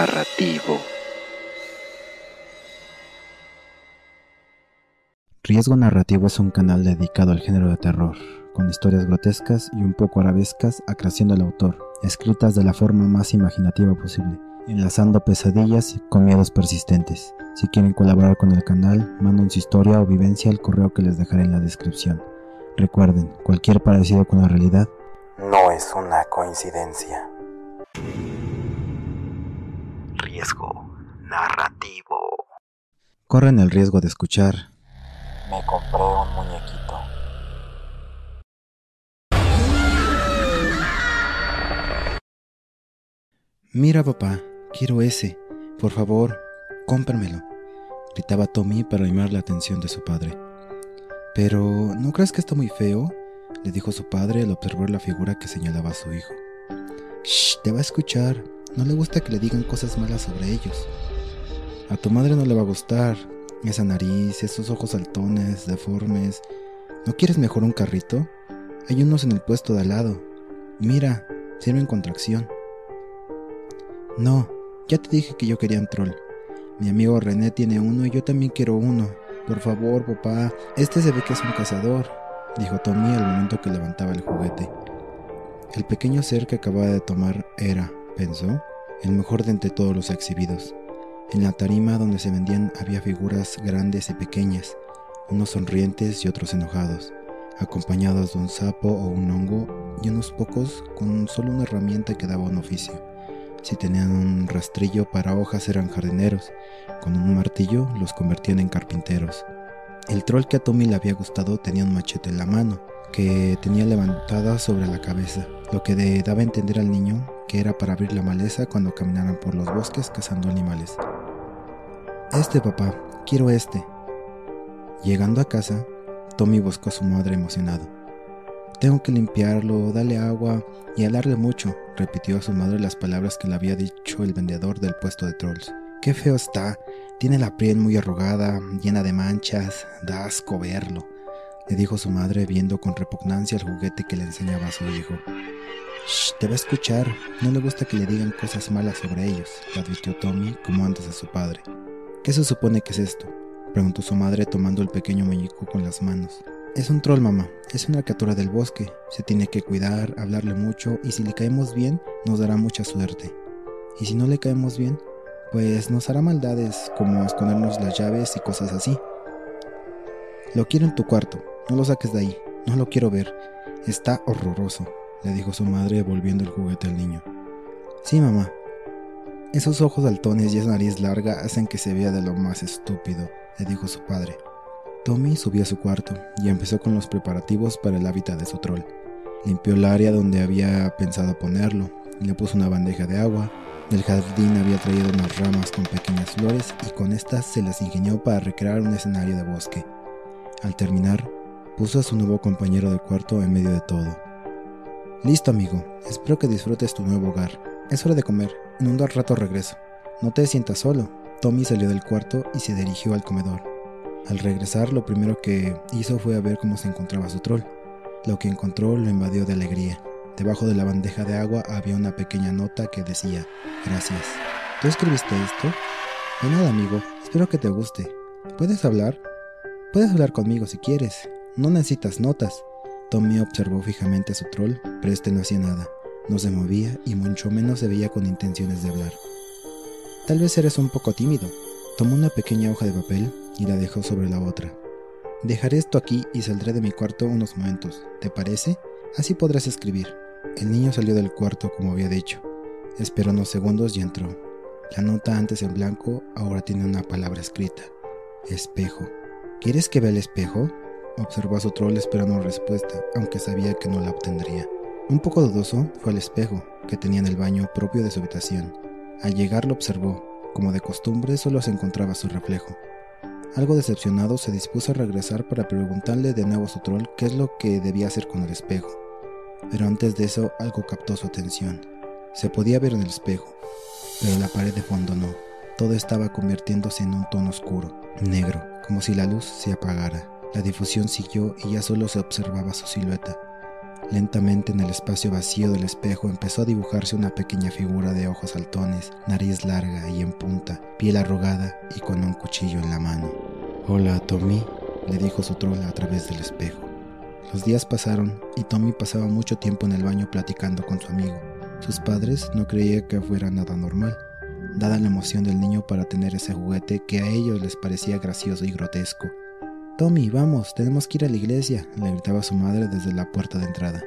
narrativo. Riesgo Narrativo es un canal dedicado al género de terror, con historias grotescas y un poco arabescas acraciendo al autor, escritas de la forma más imaginativa posible, enlazando pesadillas con miedos persistentes. Si quieren colaborar con el canal, manden su historia o vivencia al correo que les dejaré en la descripción. Recuerden, cualquier parecido con la realidad no es una coincidencia. Riesgo narrativo. corren el riesgo de escuchar Me compré un muñequito. Mira papá, quiero ese. Por favor, cómpramelo. Gritaba Tommy para llamar la atención de su padre. Pero, ¿no crees que está muy feo? Le dijo su padre al observar la figura que señalaba a su hijo. Shh, te va a escuchar. No le gusta que le digan cosas malas sobre ellos. A tu madre no le va a gustar. Esa nariz, esos ojos saltones, deformes. ¿No quieres mejor un carrito? Hay unos en el puesto de al lado. Mira, sirven con tracción. No, ya te dije que yo quería un troll. Mi amigo René tiene uno y yo también quiero uno. Por favor, papá, este se ve que es un cazador, dijo Tommy al momento que levantaba el juguete. El pequeño ser que acababa de tomar era, pensó, el mejor de entre todos los exhibidos. En la tarima donde se vendían había figuras grandes y pequeñas, unos sonrientes y otros enojados, acompañados de un sapo o un hongo y unos pocos con solo una herramienta que daba un oficio. Si tenían un rastrillo para hojas eran jardineros, con un martillo los convertían en carpinteros. El troll que a Tommy le había gustado tenía un machete en la mano, que tenía levantada sobre la cabeza, lo que daba a entender al niño que era para abrir la maleza cuando caminaran por los bosques cazando animales. Este papá, quiero este. Llegando a casa, Tommy buscó a su madre emocionado. Tengo que limpiarlo, darle agua y alarle mucho, repitió a su madre las palabras que le había dicho el vendedor del puesto de trolls. Qué feo está, tiene la piel muy arrugada, llena de manchas, da asco verlo, le dijo su madre viendo con repugnancia el juguete que le enseñaba a su hijo. Shh, te va a escuchar, no le gusta que le digan cosas malas sobre ellos, le advirtió Tommy como antes a su padre. ¿Qué se supone que es esto? preguntó su madre tomando el pequeño muñeco con las manos. Es un troll, mamá. Es una criatura del bosque. Se tiene que cuidar, hablarle mucho y si le caemos bien, nos dará mucha suerte. Y si no le caemos bien, pues nos hará maldades como escondernos las llaves y cosas así. Lo quiero en tu cuarto. No lo saques de ahí. No lo quiero ver. Está horroroso, le dijo su madre volviendo el juguete al niño. Sí, mamá. Esos ojos altones y esa nariz larga hacen que se vea de lo más estúpido, le dijo su padre. Tommy subió a su cuarto y empezó con los preparativos para el hábitat de su troll. Limpió el área donde había pensado ponerlo, le puso una bandeja de agua, del jardín había traído unas ramas con pequeñas flores y con estas se las ingenió para recrear un escenario de bosque. Al terminar, puso a su nuevo compañero de cuarto en medio de todo. Listo amigo, espero que disfrutes tu nuevo hogar. Es hora de comer, en un rato regreso. No te sientas solo. Tommy salió del cuarto y se dirigió al comedor. Al regresar, lo primero que hizo fue a ver cómo se encontraba su troll. Lo que encontró lo invadió de alegría. Debajo de la bandeja de agua había una pequeña nota que decía, gracias. ¿Tú escribiste esto? De nada, amigo. Espero que te guste. ¿Puedes hablar? Puedes hablar conmigo si quieres. No necesitas notas. Tommy observó fijamente a su troll, pero este no hacía nada. No se movía y mucho menos se veía con intenciones de hablar. Tal vez eres un poco tímido. Tomó una pequeña hoja de papel y la dejó sobre la otra. Dejaré esto aquí y saldré de mi cuarto unos momentos. ¿Te parece? Así podrás escribir. El niño salió del cuarto como había dicho. Esperó unos segundos y entró. La nota antes en blanco ahora tiene una palabra escrita. Espejo. ¿Quieres que vea el espejo? Observó a su troll esperando respuesta, aunque sabía que no la obtendría. Un poco dudoso fue al espejo, que tenía en el baño propio de su habitación. Al llegar lo observó. Como de costumbre, solo se encontraba su reflejo. Algo decepcionado, se dispuso a regresar para preguntarle de nuevo a su troll qué es lo que debía hacer con el espejo. Pero antes de eso, algo captó su atención. Se podía ver en el espejo, pero la pared de fondo no. Todo estaba convirtiéndose en un tono oscuro, negro, como si la luz se apagara. La difusión siguió y ya solo se observaba su silueta. Lentamente en el espacio vacío del espejo empezó a dibujarse una pequeña figura de ojos saltones, nariz larga y en punta, piel arrugada y con un cuchillo en la mano. Hola, Tommy, le dijo su troll a través del espejo. Los días pasaron y Tommy pasaba mucho tiempo en el baño platicando con su amigo. Sus padres no creían que fuera nada normal, dada la emoción del niño para tener ese juguete que a ellos les parecía gracioso y grotesco. Tommy, vamos, tenemos que ir a la iglesia, le gritaba su madre desde la puerta de entrada.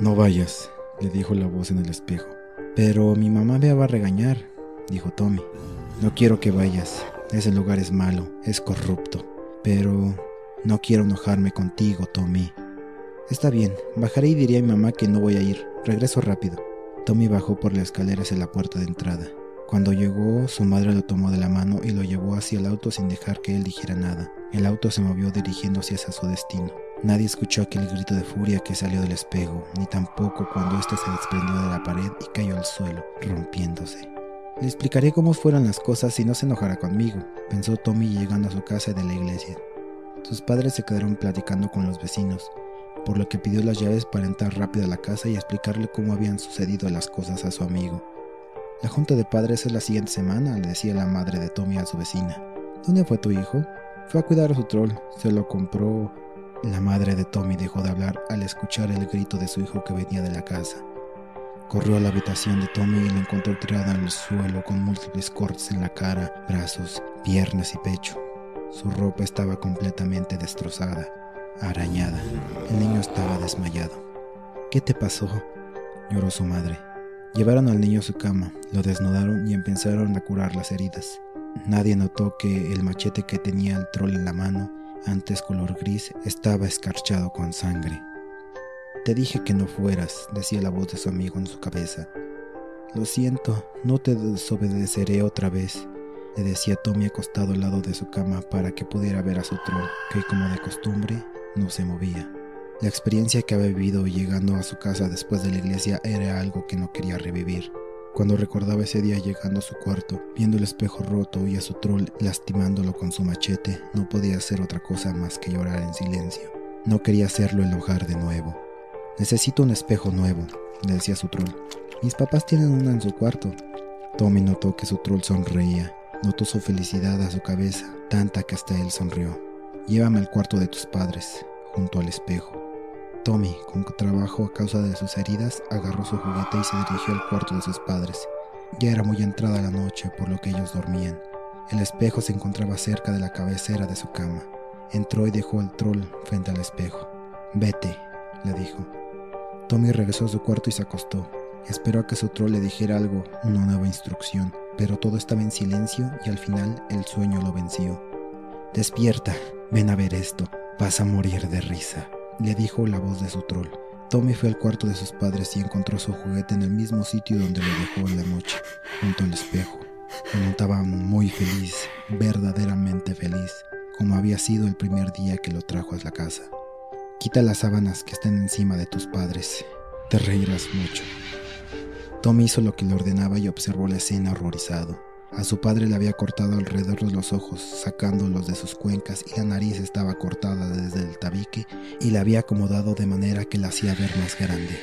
No vayas, le dijo la voz en el espejo. Pero mi mamá me va a regañar, dijo Tommy. No quiero que vayas, ese lugar es malo, es corrupto. Pero no quiero enojarme contigo, Tommy. Está bien, bajaré y diré a mi mamá que no voy a ir. Regreso rápido. Tommy bajó por la escalera hacia la puerta de entrada. Cuando llegó, su madre lo tomó de la mano y lo llevó hacia el auto sin dejar que él dijera nada. El auto se movió dirigiéndose hacia su destino. Nadie escuchó aquel grito de furia que salió del espejo, ni tampoco cuando éste se desprendió de la pared y cayó al suelo, rompiéndose. Le explicaré cómo fueron las cosas si no se enojara conmigo, pensó Tommy llegando a su casa de la iglesia. Sus padres se quedaron platicando con los vecinos, por lo que pidió las llaves para entrar rápido a la casa y explicarle cómo habían sucedido las cosas a su amigo. La junta de padres es la siguiente semana, le decía la madre de Tommy a su vecina. ¿Dónde fue tu hijo? Fue a cuidar a su troll, se lo compró. La madre de Tommy dejó de hablar al escuchar el grito de su hijo que venía de la casa. Corrió a la habitación de Tommy y lo encontró tirado en el suelo con múltiples cortes en la cara, brazos, piernas y pecho. Su ropa estaba completamente destrozada, arañada. El niño estaba desmayado. ¿Qué te pasó? lloró su madre. Llevaron al niño a su cama, lo desnudaron y empezaron a curar las heridas. Nadie notó que el machete que tenía el troll en la mano, antes color gris, estaba escarchado con sangre. Te dije que no fueras, decía la voz de su amigo en su cabeza. Lo siento, no te desobedeceré otra vez, le decía Tommy acostado al lado de su cama para que pudiera ver a su troll, que como de costumbre no se movía. La experiencia que había vivido llegando a su casa después de la iglesia era algo que no quería revivir. Cuando recordaba ese día llegando a su cuarto, viendo el espejo roto y a su troll lastimándolo con su machete, no podía hacer otra cosa más que llorar en silencio. No quería hacerlo hogar de nuevo. Necesito un espejo nuevo, le decía su troll. Mis papás tienen uno en su cuarto. Tommy notó que su troll sonreía. Notó su felicidad a su cabeza, tanta que hasta él sonrió. Llévame al cuarto de tus padres, junto al espejo. Tommy, con trabajo a causa de sus heridas, agarró su juguete y se dirigió al cuarto de sus padres. Ya era muy entrada la noche, por lo que ellos dormían. El espejo se encontraba cerca de la cabecera de su cama. Entró y dejó al troll frente al espejo. Vete, le dijo. Tommy regresó a su cuarto y se acostó. Esperó a que su troll le dijera algo, una nueva instrucción, pero todo estaba en silencio y al final el sueño lo venció. Despierta, ven a ver esto, vas a morir de risa le dijo la voz de su troll. Tommy fue al cuarto de sus padres y encontró su juguete en el mismo sitio donde lo dejó en la noche, junto al espejo. Se notaba muy feliz, verdaderamente feliz, como había sido el primer día que lo trajo a la casa. Quita las sábanas que estén encima de tus padres, te reirás mucho. Tommy hizo lo que le ordenaba y observó la escena horrorizado. A su padre le había cortado alrededor de los ojos, sacándolos de sus cuencas, y la nariz estaba cortada desde el tabique y la había acomodado de manera que la hacía ver más grande.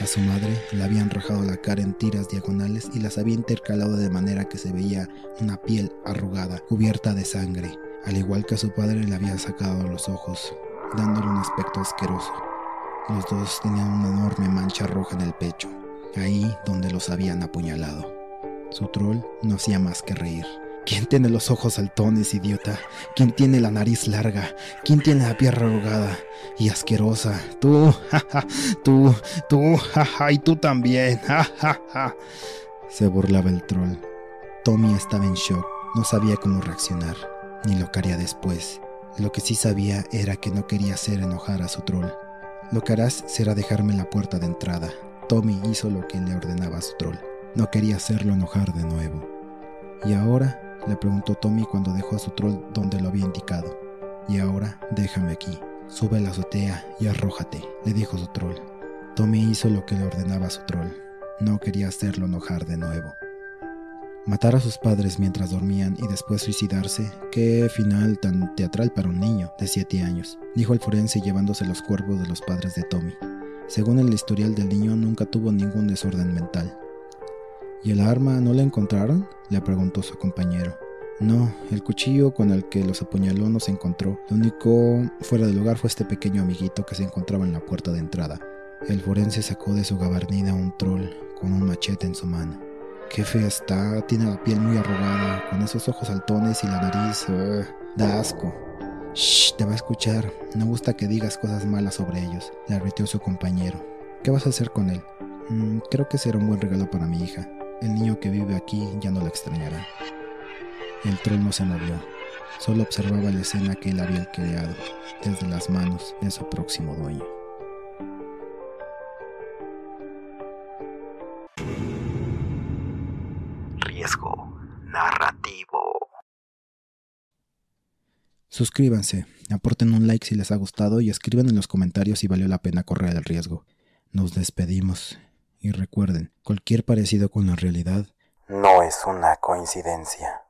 A su madre le habían rajado la cara en tiras diagonales y las había intercalado de manera que se veía una piel arrugada, cubierta de sangre, al igual que a su padre le había sacado los ojos, dándole un aspecto asqueroso. Los dos tenían una enorme mancha roja en el pecho, ahí donde los habían apuñalado. Su troll no hacía más que reír. ¿Quién tiene los ojos saltones, idiota? ¿Quién tiene la nariz larga? ¿Quién tiene la piel arrugada y asquerosa? Tú, jaja, tú, tú, jaja, y tú también, jajaja. Se burlaba el troll. Tommy estaba en shock, no sabía cómo reaccionar, ni lo que haría después. Lo que sí sabía era que no quería hacer enojar a su troll. Lo que harás será dejarme en la puerta de entrada. Tommy hizo lo que le ordenaba a su troll. No quería hacerlo enojar de nuevo. ¿Y ahora? le preguntó Tommy cuando dejó a su troll donde lo había indicado. Y ahora déjame aquí. Sube a la azotea y arrójate, le dijo su troll. Tommy hizo lo que le ordenaba a su troll. No quería hacerlo enojar de nuevo. Matar a sus padres mientras dormían y después suicidarse, qué final tan teatral para un niño de siete años, dijo el forense llevándose los cuerpos de los padres de Tommy. Según el historial del niño, nunca tuvo ningún desorden mental. ¿Y el arma no la encontraron? le preguntó su compañero. No, el cuchillo con el que los apuñaló no se encontró. Lo único fuera del lugar fue este pequeño amiguito que se encontraba en la puerta de entrada. El forense sacó de su gabardina un troll con un machete en su mano. Qué fea está, tiene la piel muy arrugada, con esos ojos saltones y la nariz. da asco. Shh, te va a escuchar. No gusta que digas cosas malas sobre ellos, le advirtió su compañero. ¿Qué vas a hacer con él? Mm, creo que será un buen regalo para mi hija. El niño que vive aquí ya no la extrañará. El troll no se movió, solo observaba la escena que él había creado desde las manos de su próximo dueño. Riesgo narrativo. Suscríbanse, aporten un like si les ha gustado y escriban en los comentarios si valió la pena correr el riesgo. Nos despedimos y recuerden, cualquier parecido con la realidad no es una coincidencia.